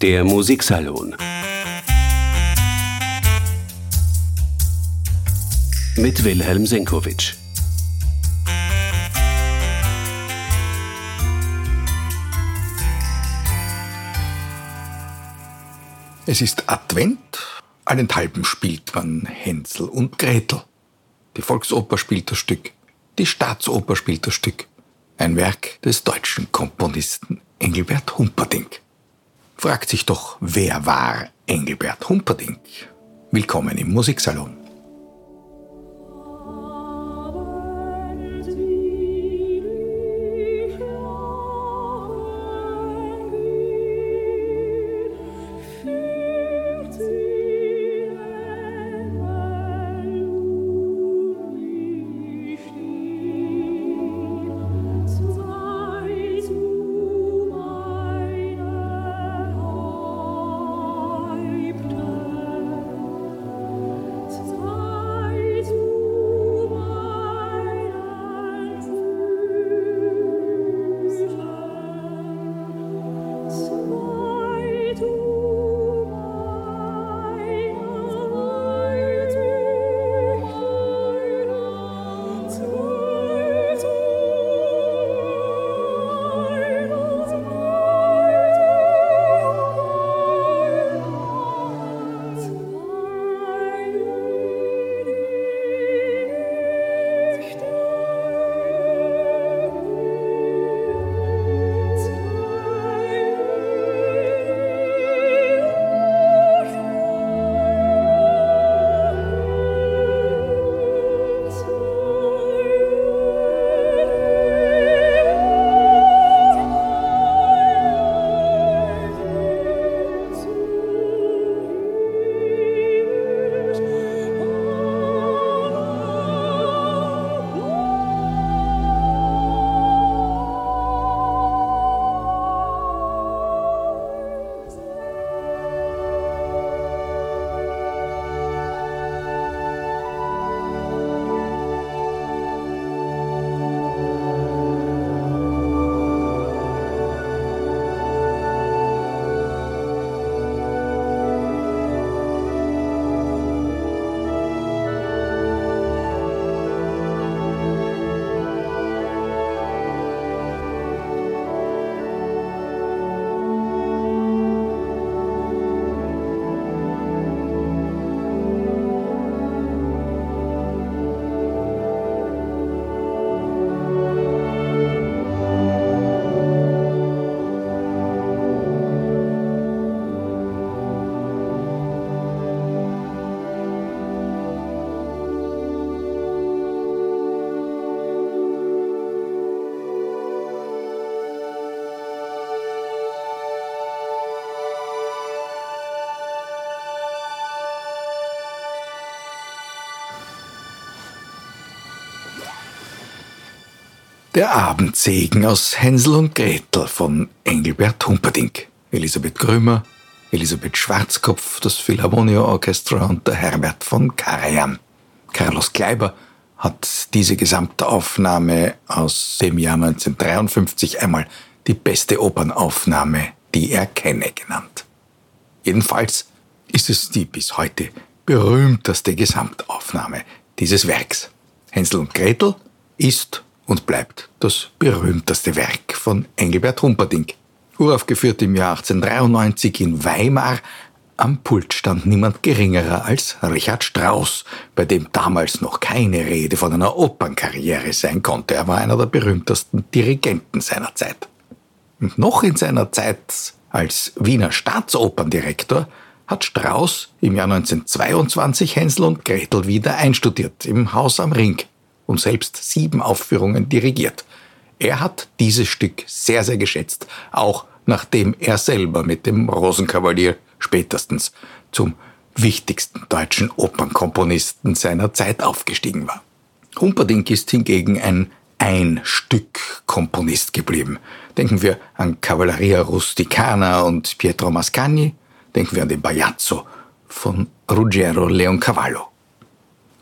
Der Musiksalon mit Wilhelm Senkowitsch. Es ist Advent, allenthalben spielt man Hänsel und Gretel. Die Volksoper spielt das Stück, die Staatsoper spielt das Stück. Ein Werk des deutschen Komponisten Engelbert Humperdinck. Fragt sich doch, wer war Engelbert Humperdinck? Willkommen im Musiksalon. Der Abendsegen aus Hänsel und Gretel von Engelbert Humperdinck. Elisabeth Grömer, Elisabeth Schwarzkopf, das Philharmonia Orchestra und der Herbert von Karajan. Carlos Kleiber hat diese gesamte Aufnahme aus dem Jahr 1953 einmal die beste Opernaufnahme, die er kenne, genannt. Jedenfalls ist es die bis heute berühmteste Gesamtaufnahme dieses Werks. Hänsel und Gretel ist und bleibt das berühmteste Werk von Engelbert Humperdinck. Uraufgeführt im Jahr 1893 in Weimar. Am Pult stand niemand geringerer als Richard Strauss, bei dem damals noch keine Rede von einer Opernkarriere sein konnte. Er war einer der berühmtesten Dirigenten seiner Zeit. Und noch in seiner Zeit als Wiener Staatsoperndirektor hat Strauss im Jahr 1922 Hänsel und Gretel wieder einstudiert im Haus am Ring und selbst sieben Aufführungen dirigiert. Er hat dieses Stück sehr, sehr geschätzt, auch nachdem er selber mit dem Rosenkavalier spätestens zum wichtigsten deutschen Opernkomponisten seiner Zeit aufgestiegen war. Humperdinck ist hingegen ein Ein-Stück-Komponist geblieben. Denken wir an Cavalleria Rusticana und Pietro Mascagni, denken wir an den Bajazzo von Ruggiero Leoncavallo.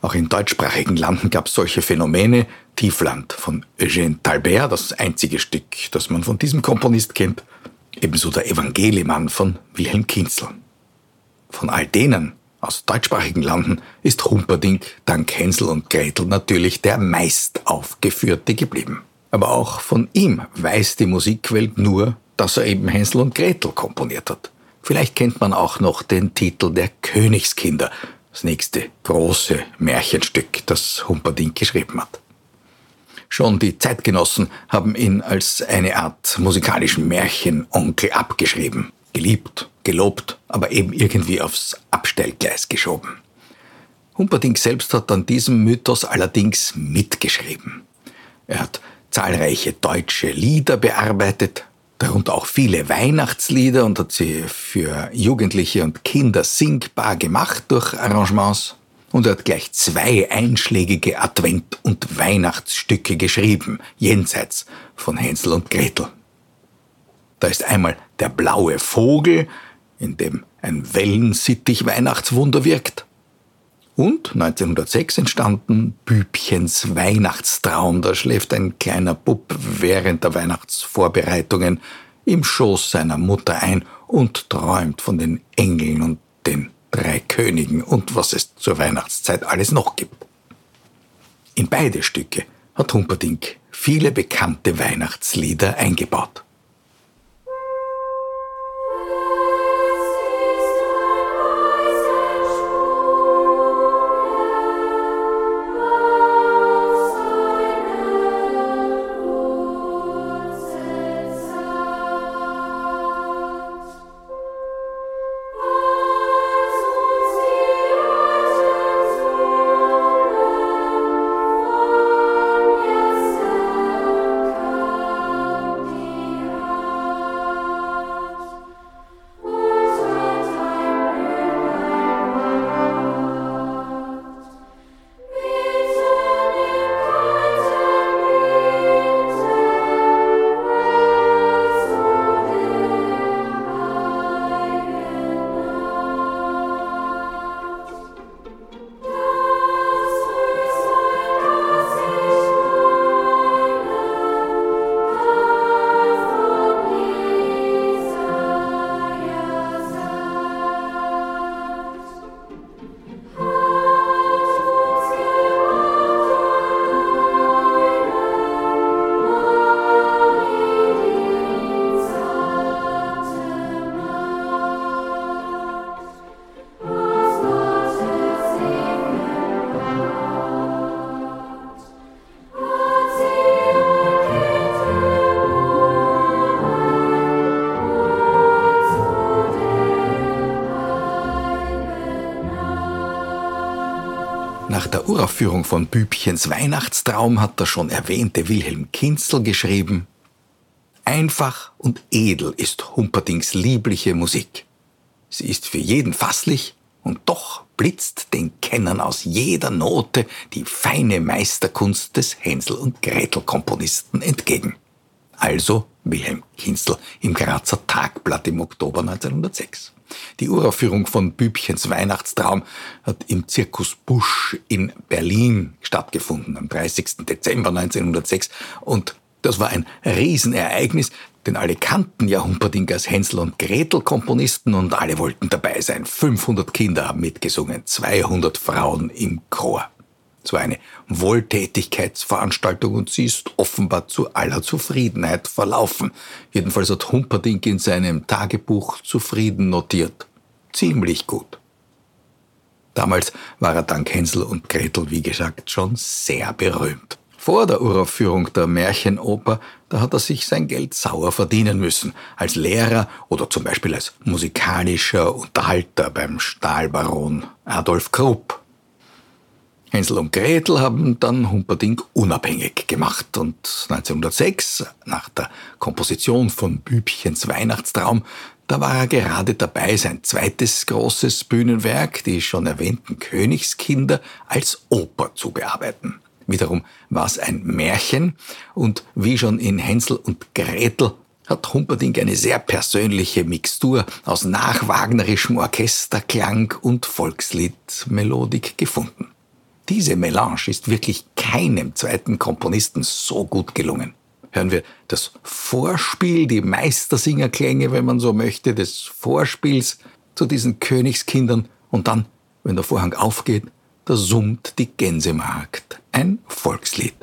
Auch in deutschsprachigen Landen gab es solche Phänomene. Tiefland von Eugène Talbert, das einzige Stück, das man von diesem Komponist kennt. ebenso der Evangeliemann von Wilhelm Kinzel. Von all denen aus deutschsprachigen Landen ist Humperdinck dank Hänsel und Gretel natürlich der meist aufgeführte geblieben. Aber auch von ihm weiß die Musikwelt nur, dass er eben Hänsel und Gretel komponiert hat. Vielleicht kennt man auch noch den Titel der Königskinder, das nächste große Märchenstück, das Humperdinck geschrieben hat. Schon die Zeitgenossen haben ihn als eine Art musikalischen Märchenonkel abgeschrieben, geliebt, gelobt, aber eben irgendwie aufs Abstellgleis geschoben. Humperdinck selbst hat an diesem Mythos allerdings mitgeschrieben. Er hat zahlreiche deutsche Lieder bearbeitet, darunter auch viele Weihnachtslieder und hat sie für Jugendliche und Kinder singbar gemacht durch Arrangements und er hat gleich zwei einschlägige Advent- und Weihnachtsstücke geschrieben, jenseits von Hänsel und Gretel. Da ist einmal der blaue Vogel, in dem ein Wellensittich Weihnachtswunder wirkt. Und 1906 entstanden Bübchens Weihnachtstraum. Da schläft ein kleiner Bub während der Weihnachtsvorbereitungen im Schoß seiner Mutter ein und träumt von den Engeln und den drei Königen und was es zur Weihnachtszeit alles noch gibt. In beide Stücke hat Humperdinck viele bekannte Weihnachtslieder eingebaut. Der Uraufführung von Bübchens Weihnachtstraum hat der schon erwähnte Wilhelm Kinzel geschrieben, Einfach und edel ist Humperdings liebliche Musik. Sie ist für jeden fasslich und doch blitzt den Kennern aus jeder Note die feine Meisterkunst des Hänsel- und Gretel-Komponisten entgegen. Also Wilhelm Kinzel im Grazer Tagblatt im Oktober 1906. Die Uraufführung von Bübchens Weihnachtstraum hat im Zirkus Busch in Berlin stattgefunden am 30. Dezember 1906 und das war ein Riesenereignis, denn alle kannten ja Humperdinck als Hänsel und Gretel Komponisten und alle wollten dabei sein. 500 Kinder haben mitgesungen, 200 Frauen im Chor. War eine Wohltätigkeitsveranstaltung und sie ist offenbar zu aller Zufriedenheit verlaufen. Jedenfalls hat Humperdinck in seinem Tagebuch zufrieden notiert. Ziemlich gut. Damals war er dank Hänsel und Gretel, wie gesagt, schon sehr berühmt. Vor der Uraufführung der Märchenoper, da hat er sich sein Geld sauer verdienen müssen. Als Lehrer oder zum Beispiel als musikalischer Unterhalter beim Stahlbaron Adolf Krupp. Hänsel und Gretel haben dann Humperdinck unabhängig gemacht und 1906, nach der Komposition von Bübchens Weihnachtstraum, da war er gerade dabei, sein zweites großes Bühnenwerk, die schon erwähnten Königskinder, als Oper zu bearbeiten. Wiederum war es ein Märchen und wie schon in Hänsel und Gretel hat Humperdinck eine sehr persönliche Mixtur aus nachwagnerischem Orchesterklang und Volksliedmelodik gefunden. Diese Melange ist wirklich keinem zweiten Komponisten so gut gelungen. hören wir das Vorspiel, die Meistersingerklänge, wenn man so möchte, des Vorspiels zu diesen Königskindern und dann, wenn der Vorhang aufgeht, da summt die Gänsemarkt, ein Volkslied.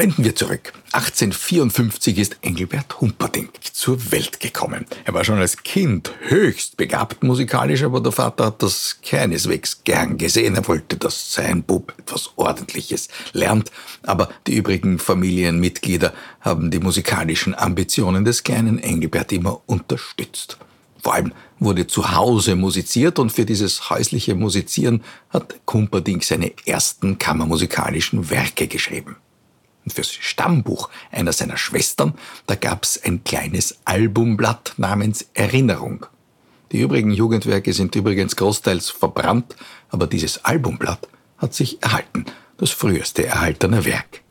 Blenden wir zurück. 1854 ist Engelbert Humperdinck zur Welt gekommen. Er war schon als Kind höchst begabt musikalisch, aber der Vater hat das keineswegs gern gesehen. Er wollte, dass sein Bub etwas Ordentliches lernt. Aber die übrigen Familienmitglieder haben die musikalischen Ambitionen des kleinen Engelbert immer unterstützt. Vor allem wurde zu Hause musiziert und für dieses häusliche Musizieren hat Humperdinck seine ersten kammermusikalischen Werke geschrieben. Und fürs Stammbuch einer seiner Schwestern, da gab's ein kleines Albumblatt namens Erinnerung. Die übrigen Jugendwerke sind übrigens großteils verbrannt, aber dieses Albumblatt hat sich erhalten, das früheste erhaltene Werk.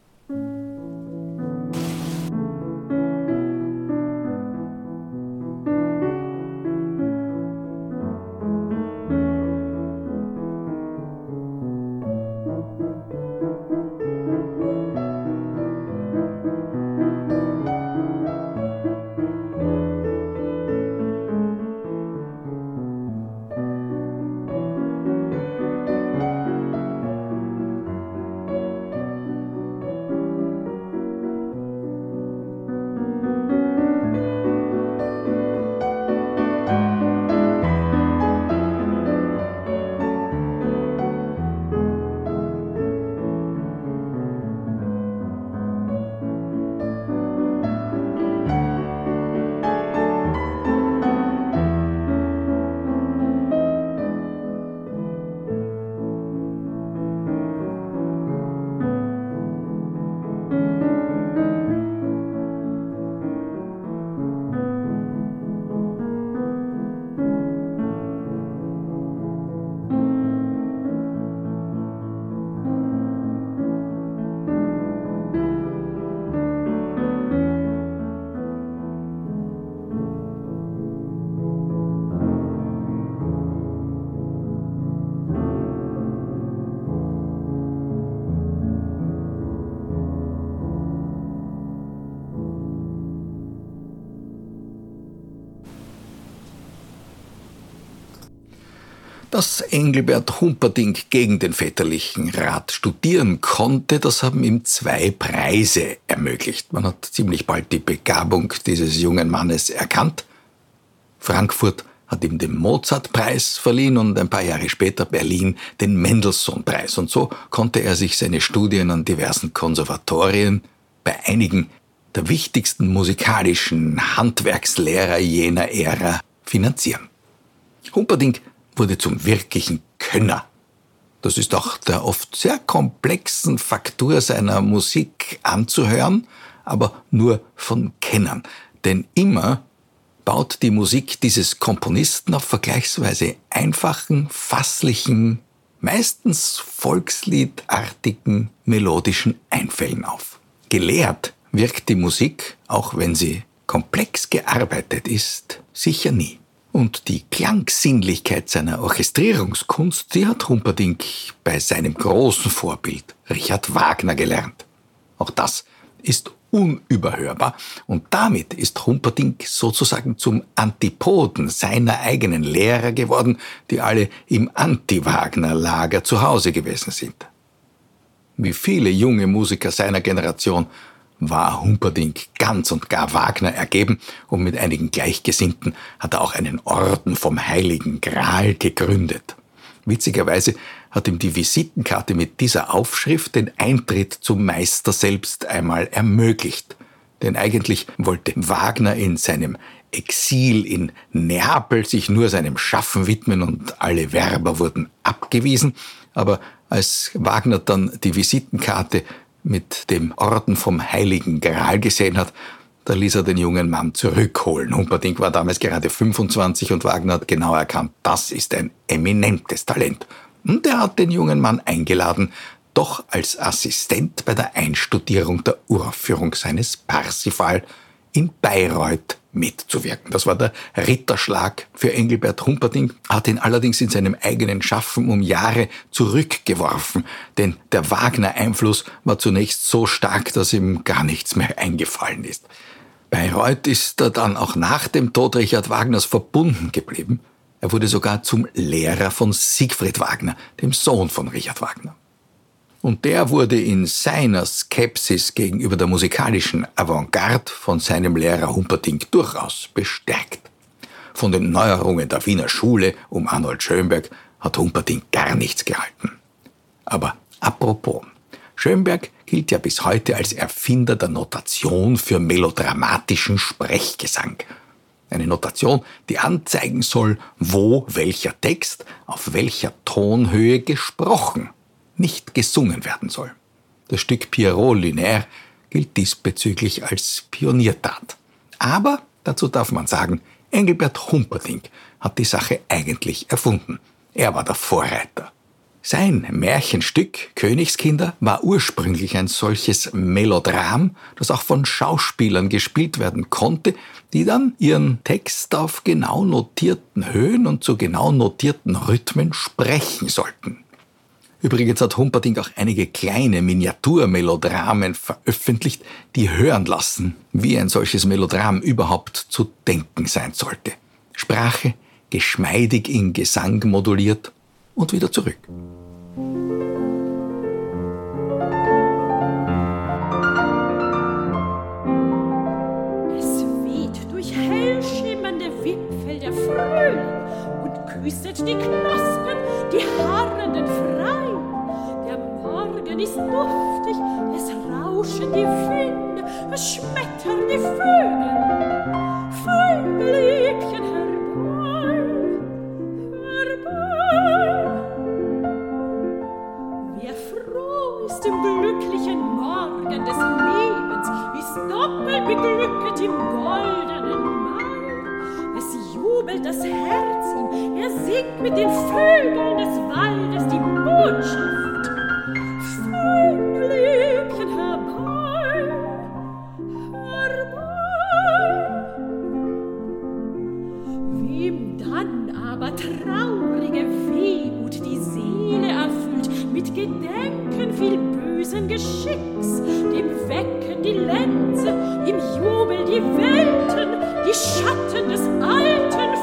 Dass Engelbert Humperdinck gegen den väterlichen Rat studieren konnte, das haben ihm zwei Preise ermöglicht. Man hat ziemlich bald die Begabung dieses jungen Mannes erkannt. Frankfurt hat ihm den Mozartpreis verliehen und ein paar Jahre später Berlin den Mendelssohn-Preis. Und so konnte er sich seine Studien an diversen Konservatorien bei einigen der wichtigsten musikalischen Handwerkslehrer jener Ära finanzieren. Humperdinck wurde zum wirklichen Könner. Das ist auch der oft sehr komplexen Faktur seiner Musik anzuhören, aber nur von Kennern. Denn immer baut die Musik dieses Komponisten auf vergleichsweise einfachen, fasslichen, meistens volksliedartigen melodischen Einfällen auf. Gelehrt wirkt die Musik, auch wenn sie komplex gearbeitet ist, sicher nie. Und die Klangsinnlichkeit seiner Orchestrierungskunst, die hat Humperdinck bei seinem großen Vorbild Richard Wagner gelernt. Auch das ist unüberhörbar und damit ist Humperdinck sozusagen zum Antipoden seiner eigenen Lehrer geworden, die alle im Anti-Wagner-Lager zu Hause gewesen sind. Wie viele junge Musiker seiner Generation war Humperdinck ganz und gar Wagner ergeben und mit einigen Gleichgesinnten hat er auch einen Orden vom Heiligen Gral gegründet. Witzigerweise hat ihm die Visitenkarte mit dieser Aufschrift den Eintritt zum Meister selbst einmal ermöglicht. Denn eigentlich wollte Wagner in seinem Exil in Neapel sich nur seinem Schaffen widmen und alle Werber wurden abgewiesen. Aber als Wagner dann die Visitenkarte mit dem Orden vom Heiligen Gral gesehen hat, da ließ er den jungen Mann zurückholen. Humperdinck war damals gerade 25 und Wagner hat genau erkannt, das ist ein eminentes Talent. Und er hat den jungen Mann eingeladen, doch als Assistent bei der Einstudierung der Uraufführung seines Parsifal in Bayreuth mitzuwirken. Das war der Ritterschlag für Engelbert Humperdinck, hat ihn allerdings in seinem eigenen Schaffen um Jahre zurückgeworfen, denn der Wagner-Einfluss war zunächst so stark, dass ihm gar nichts mehr eingefallen ist. Bayreuth ist er dann auch nach dem Tod Richard Wagners verbunden geblieben. Er wurde sogar zum Lehrer von Siegfried Wagner, dem Sohn von Richard Wagner. Und der wurde in seiner Skepsis gegenüber der musikalischen Avantgarde von seinem Lehrer Humperdinck durchaus bestärkt. Von den Neuerungen der Wiener Schule um Arnold Schönberg hat Humperdinck gar nichts gehalten. Aber apropos, Schönberg gilt ja bis heute als Erfinder der Notation für melodramatischen Sprechgesang. Eine Notation, die anzeigen soll, wo welcher Text auf welcher Tonhöhe gesprochen, nicht gesungen werden soll. Das Stück Pierrot Lunaire gilt diesbezüglich als Pioniertat. Aber, dazu darf man sagen, Engelbert Humperdinck hat die Sache eigentlich erfunden. Er war der Vorreiter. Sein Märchenstück Königskinder war ursprünglich ein solches Melodram, das auch von Schauspielern gespielt werden konnte, die dann ihren Text auf genau notierten Höhen und zu genau notierten Rhythmen sprechen sollten. Übrigens hat Humperdinck auch einige kleine Miniaturmelodramen veröffentlicht, die hören lassen, wie ein solches Melodram überhaupt zu denken sein sollte. Sprache geschmeidig in Gesang moduliert und wieder zurück. Es weht durch hell schimmernde Wipfel der Frühling und küsset die Knospen, die Morgen ist duftig, es rauschen die Winde, es schmettern die Vögel. Vögelchen herbei, herbei. Wer froh ist im glücklichen Morgen des Lebens, ist doppelt beglücket im goldenen Mai. Es jubelt das Herz ihm, er singt mit den Vögeln des Waldes die Botschaft. Gedenken viel bösen Geschicks, dem wecken die Lenze, im Jubel die Welten, die Schatten des alten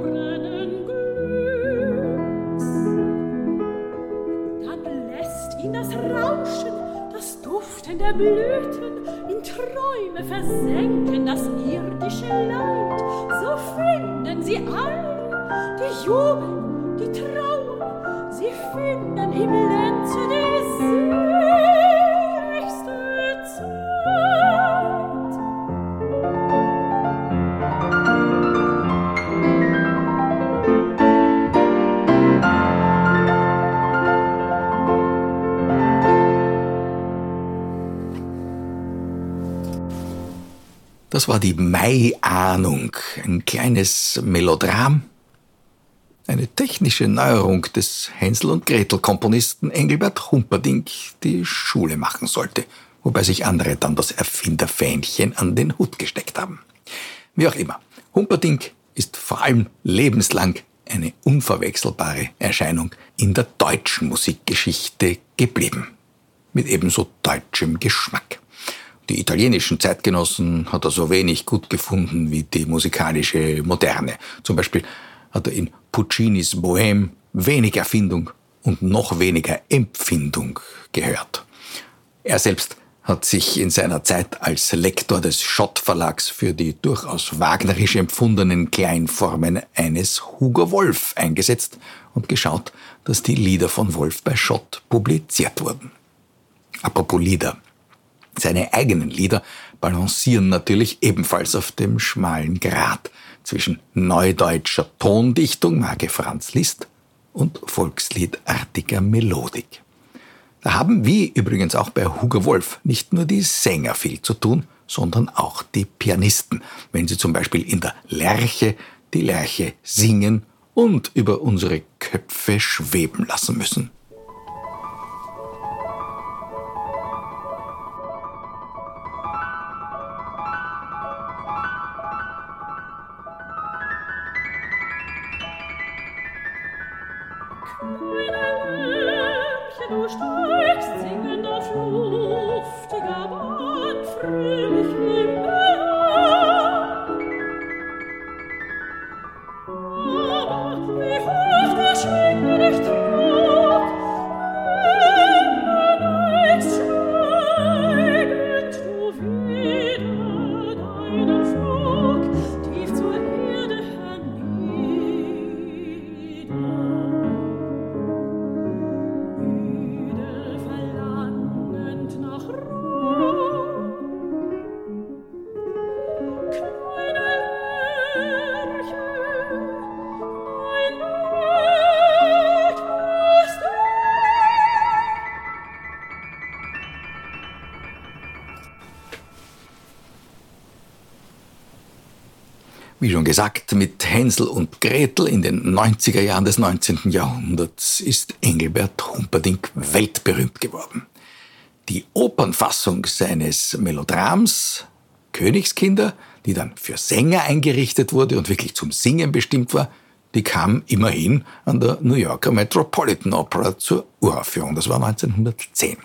verlorenen Glücks. Dann lässt ihn das Rauschen, das Duften der Blüten in Träume versenken Das war die Mai-Ahnung, ein kleines Melodram, eine technische Neuerung des Hänsel und Gretel Komponisten Engelbert Humperdinck, die Schule machen sollte, wobei sich andere dann das Erfinderfähnchen an den Hut gesteckt haben. Wie auch immer, Humperdinck ist vor allem lebenslang eine unverwechselbare Erscheinung in der deutschen Musikgeschichte geblieben. Mit ebenso deutschem Geschmack. Die italienischen Zeitgenossen hat er so wenig gut gefunden wie die musikalische Moderne. Zum Beispiel hat er in Puccinis Bohème wenig Erfindung und noch weniger Empfindung gehört. Er selbst hat sich in seiner Zeit als Lektor des Schott Verlags für die durchaus wagnerisch empfundenen Kleinformen eines Hugo Wolf eingesetzt und geschaut, dass die Lieder von Wolf bei Schott publiziert wurden. Apropos Lieder. Seine eigenen Lieder balancieren natürlich ebenfalls auf dem schmalen Grat zwischen neudeutscher Tondichtung, Marke Franz Liszt, und volksliedartiger Melodik. Da haben, wie übrigens auch bei Hugo Wolf, nicht nur die Sänger viel zu tun, sondern auch die Pianisten, wenn sie zum Beispiel in der Lerche die Lerche singen und über unsere Köpfe schweben lassen müssen. Schon gesagt, mit Hänsel und Gretel in den 90er Jahren des 19. Jahrhunderts ist Engelbert Humperdinck weltberühmt geworden. Die Opernfassung seines Melodrams Königskinder, die dann für Sänger eingerichtet wurde und wirklich zum Singen bestimmt war, die kam immerhin an der New Yorker Metropolitan Opera zur Uraufführung. Das war 1910.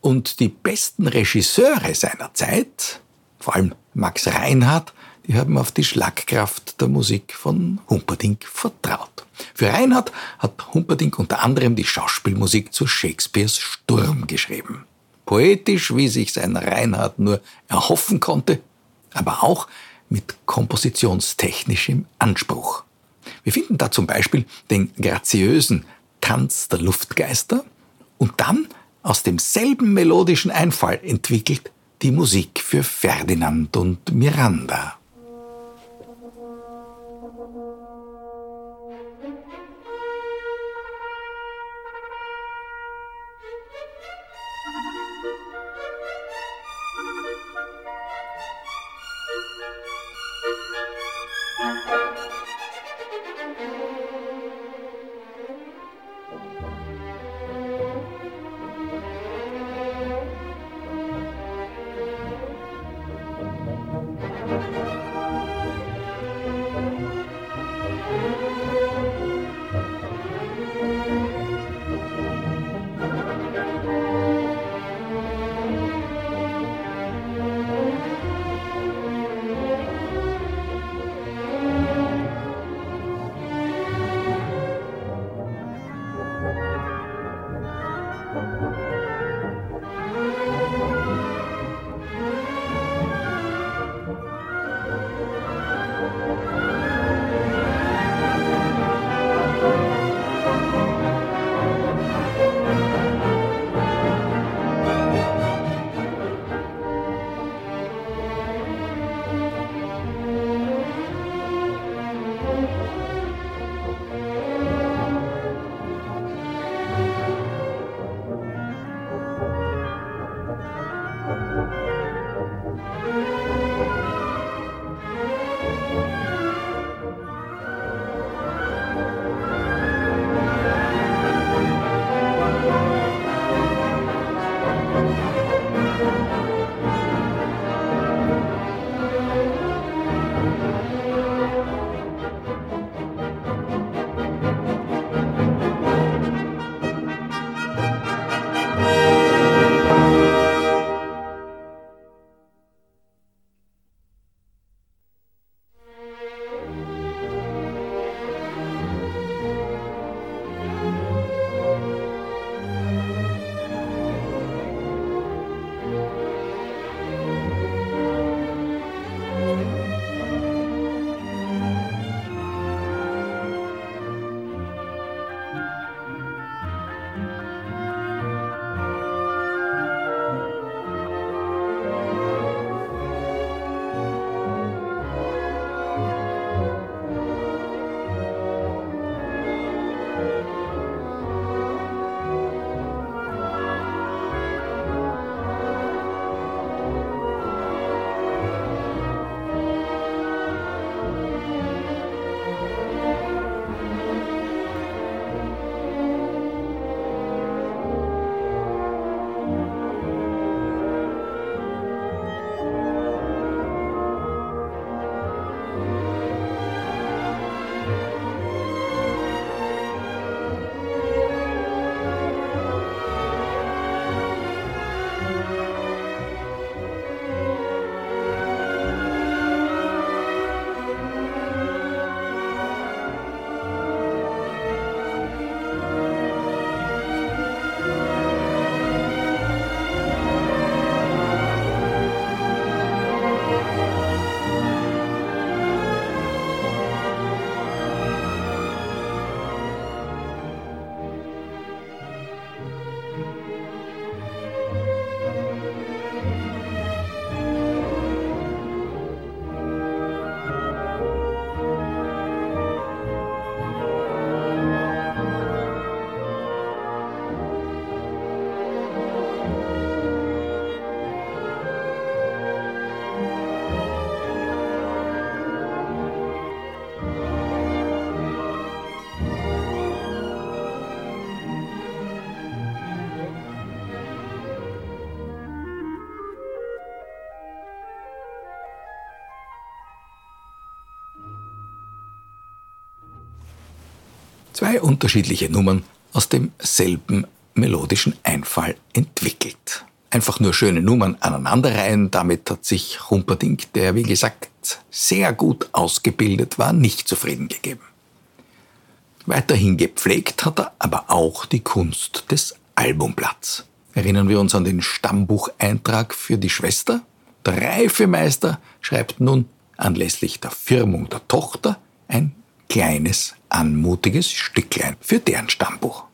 Und die besten Regisseure seiner Zeit, vor allem Max Reinhardt, die haben auf die Schlagkraft der Musik von Humperdinck vertraut. Für Reinhardt hat Humperdinck unter anderem die Schauspielmusik zu Shakespeares Sturm geschrieben. Poetisch, wie sich sein Reinhardt nur erhoffen konnte, aber auch mit kompositionstechnischem Anspruch. Wir finden da zum Beispiel den graziösen Tanz der Luftgeister und dann aus demselben melodischen Einfall entwickelt die Musik für Ferdinand und Miranda. Zwei unterschiedliche Nummern aus demselben melodischen Einfall entwickelt. Einfach nur schöne Nummern aneinanderreihen, damit hat sich Humperdinck, der wie gesagt sehr gut ausgebildet war, nicht zufrieden gegeben. Weiterhin gepflegt hat er aber auch die Kunst des Albumblatts. Erinnern wir uns an den Stammbucheintrag für die Schwester? Der Reifemeister schreibt nun anlässlich der Firmung der Tochter ein kleines, anmutiges Stücklein für deren Stammbuch.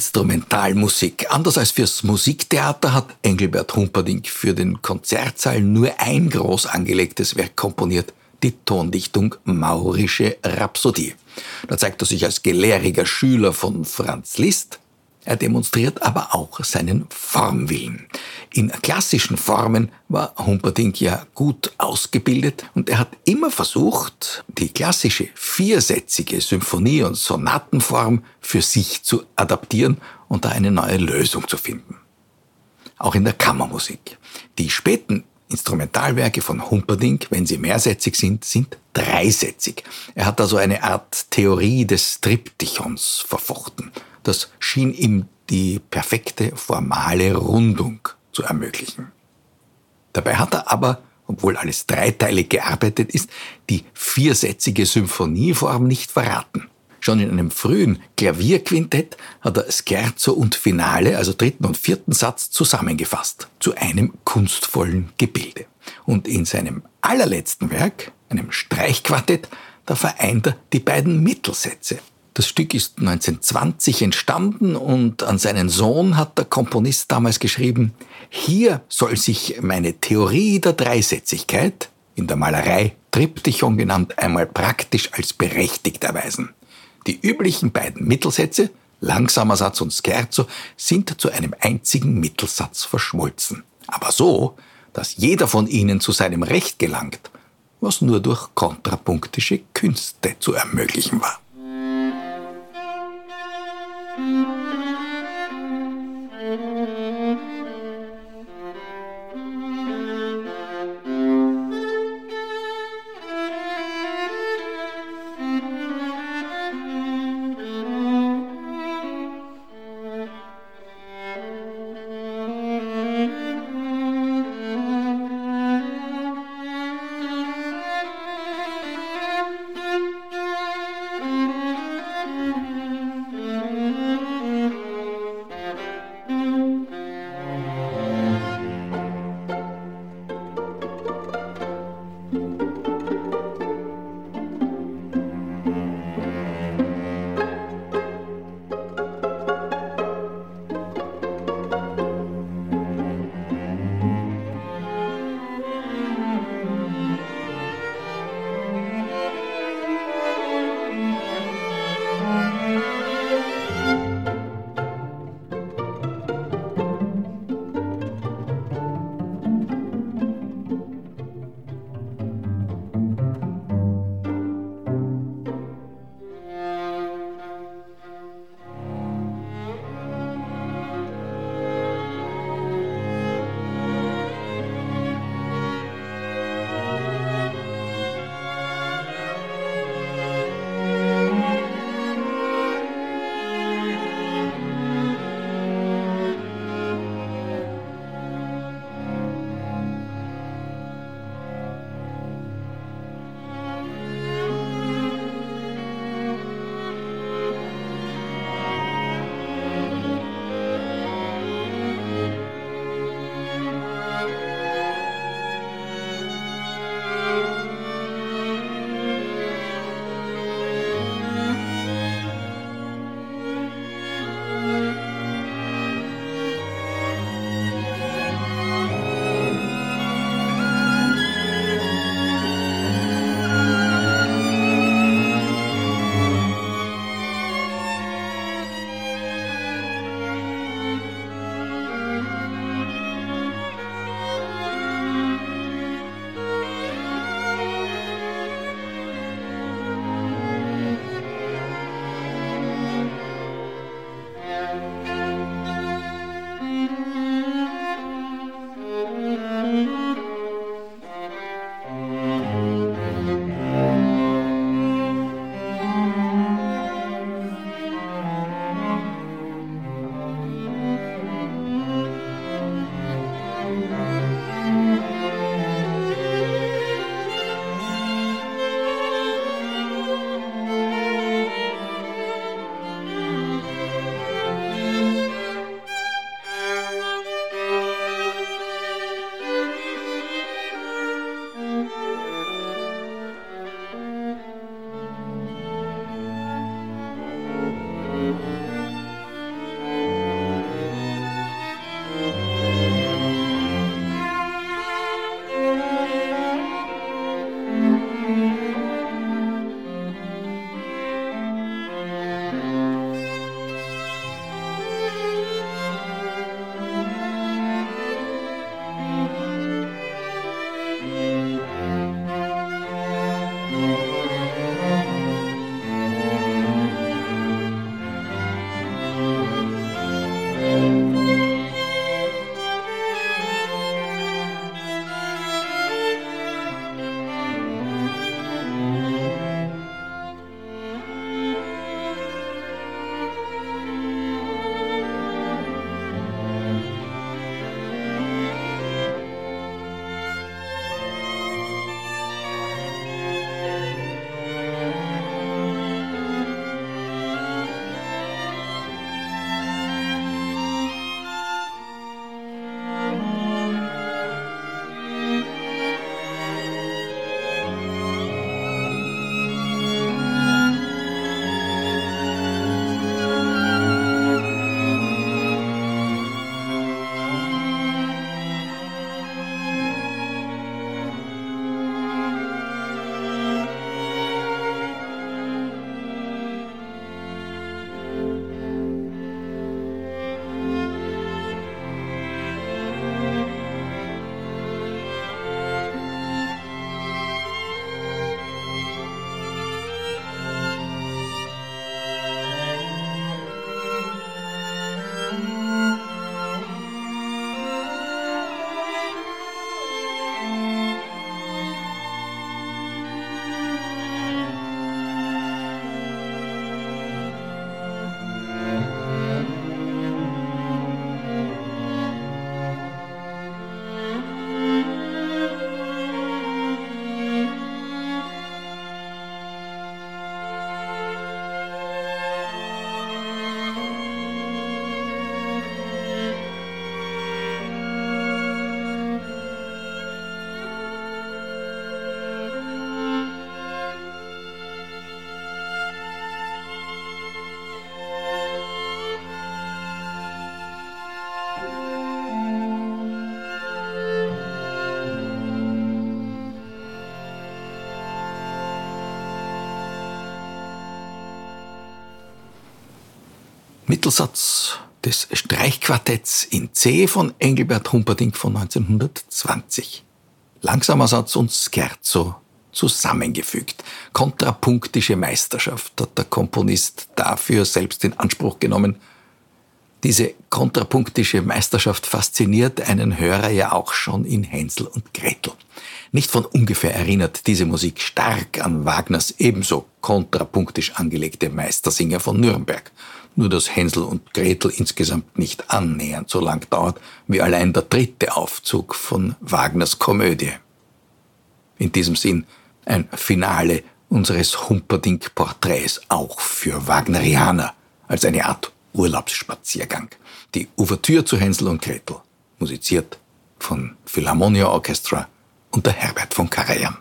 Instrumentalmusik. Anders als fürs Musiktheater hat Engelbert Humperdinck für den Konzertsaal nur ein groß angelegtes Werk komponiert, die Tondichtung Maurische Rhapsodie. Da zeigt er sich als gelehriger Schüler von Franz Liszt, er demonstriert aber auch seinen Formwillen. In klassischen Formen war Humperdinck ja gut ausgebildet und er hat immer versucht, die klassische viersätzige Symphonie- und Sonatenform für sich zu adaptieren und da eine neue Lösung zu finden. Auch in der Kammermusik. Die späten Instrumentalwerke von Humperdinck, wenn sie mehrsätzig sind, sind dreisätzig. Er hat also eine Art Theorie des Triptychons verfochten. Das schien ihm die perfekte formale Rundung zu ermöglichen. Dabei hat er aber, obwohl alles dreiteilig gearbeitet ist, die viersätzige Symphonieform nicht verraten. Schon in einem frühen Klavierquintett hat er Scherzo und Finale, also dritten und vierten Satz, zusammengefasst zu einem kunstvollen Gebilde. Und in seinem allerletzten Werk, einem Streichquartett, da vereint er die beiden Mittelsätze, das Stück ist 1920 entstanden und an seinen Sohn hat der Komponist damals geschrieben, hier soll sich meine Theorie der Dreisätzigkeit, in der Malerei Triptychon genannt, einmal praktisch als berechtigt erweisen. Die üblichen beiden Mittelsätze, langsamer Satz und Scherzo, sind zu einem einzigen Mittelsatz verschmolzen. Aber so, dass jeder von ihnen zu seinem Recht gelangt, was nur durch kontrapunktische Künste zu ermöglichen war. Música Mittelsatz des Streichquartetts in C von Engelbert Humperdinck von 1920. Langsamer Satz und Scherzo zusammengefügt. Kontrapunktische Meisterschaft hat der Komponist dafür selbst in Anspruch genommen. Diese kontrapunktische Meisterschaft fasziniert einen Hörer ja auch schon in Hänsel und Gretel. Nicht von ungefähr erinnert diese Musik stark an Wagners ebenso kontrapunktisch angelegte Meistersinger von Nürnberg. Nur dass Hänsel und Gretel insgesamt nicht annähernd so lang dauert wie allein der dritte Aufzug von Wagners Komödie. In diesem Sinn ein Finale unseres Humperdinck-Porträts auch für Wagnerianer als eine Art Urlaubsspaziergang. Die Ouvertüre zu Hänsel und Gretel, musiziert von Philharmonia Orchestra unter Herbert von Karajan.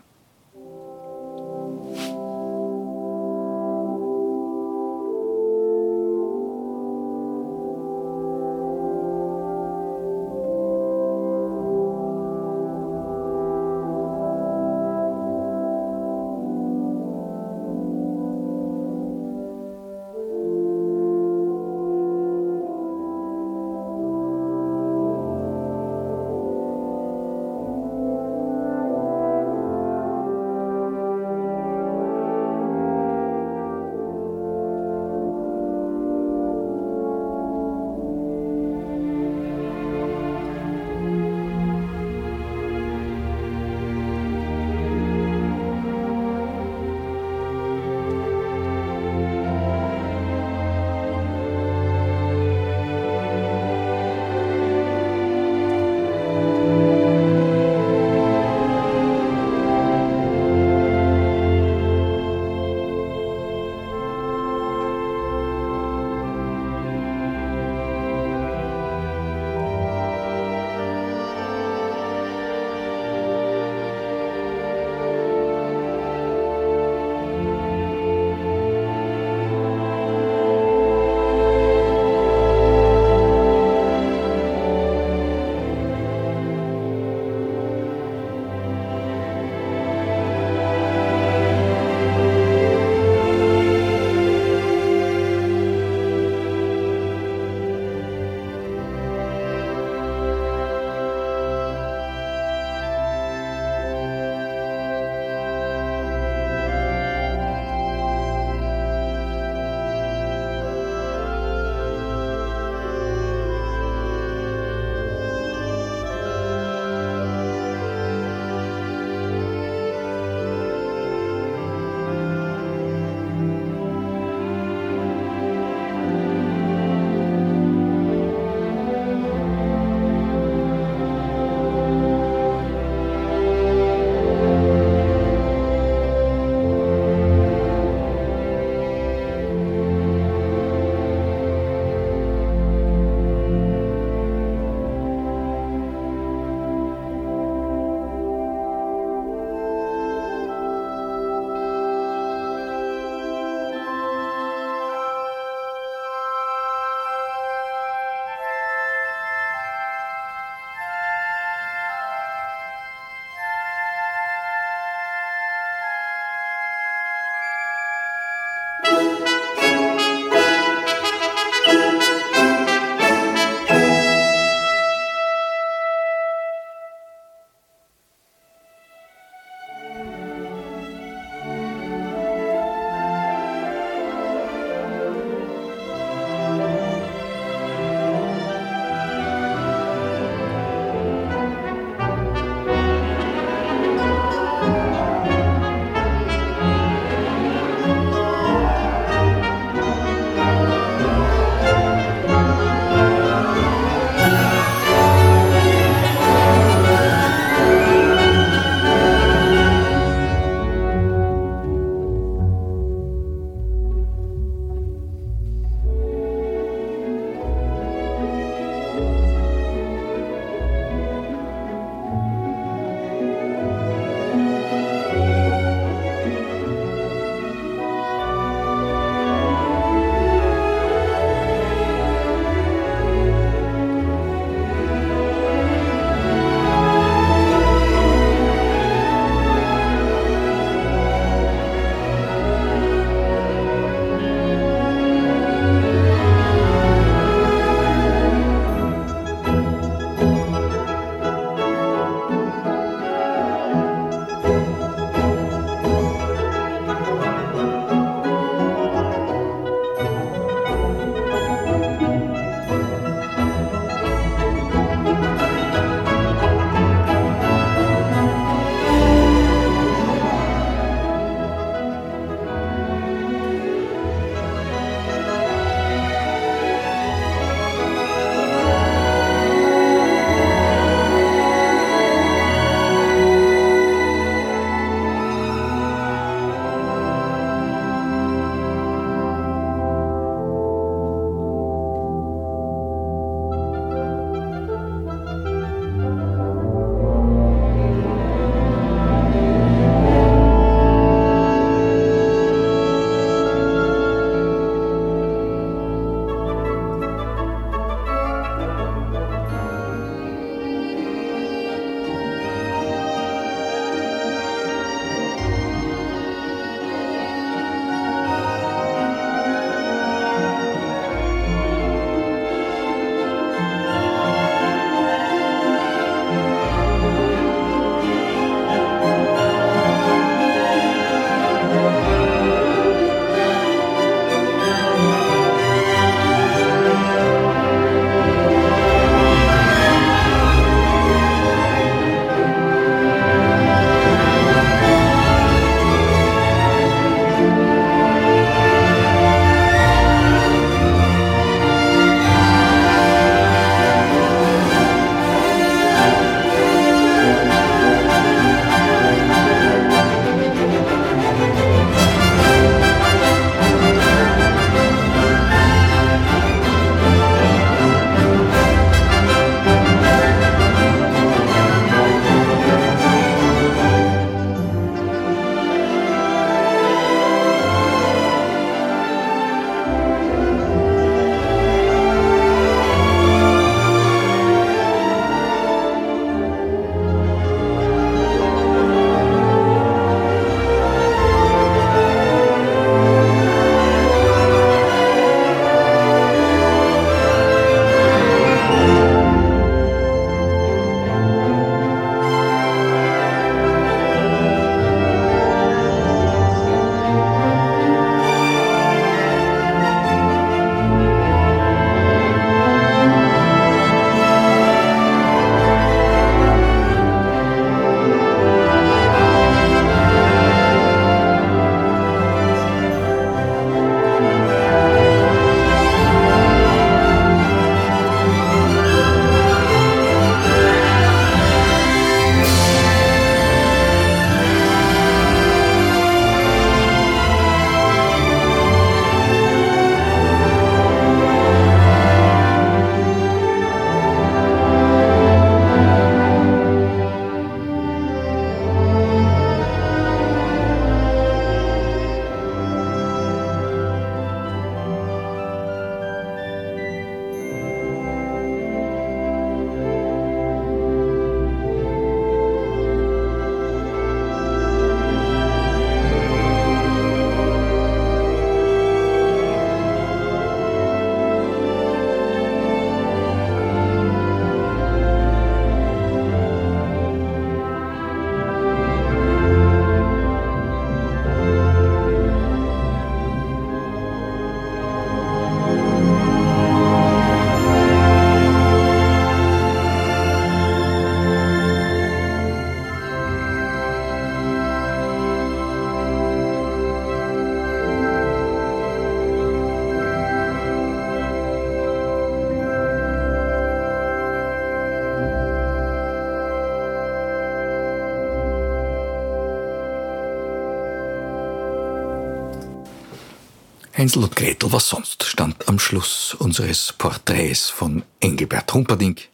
Hänsel und Gretel, was sonst, stand am Schluss unseres Porträts von Engelbert Humperdinck.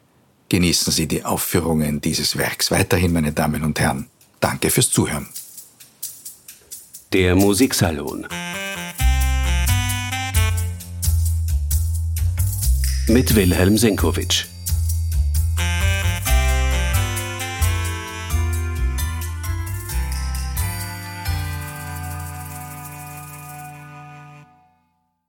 Genießen Sie die Aufführungen dieses Werks weiterhin, meine Damen und Herren. Danke fürs Zuhören. Der Musiksalon. Mit Wilhelm Senkowitsch.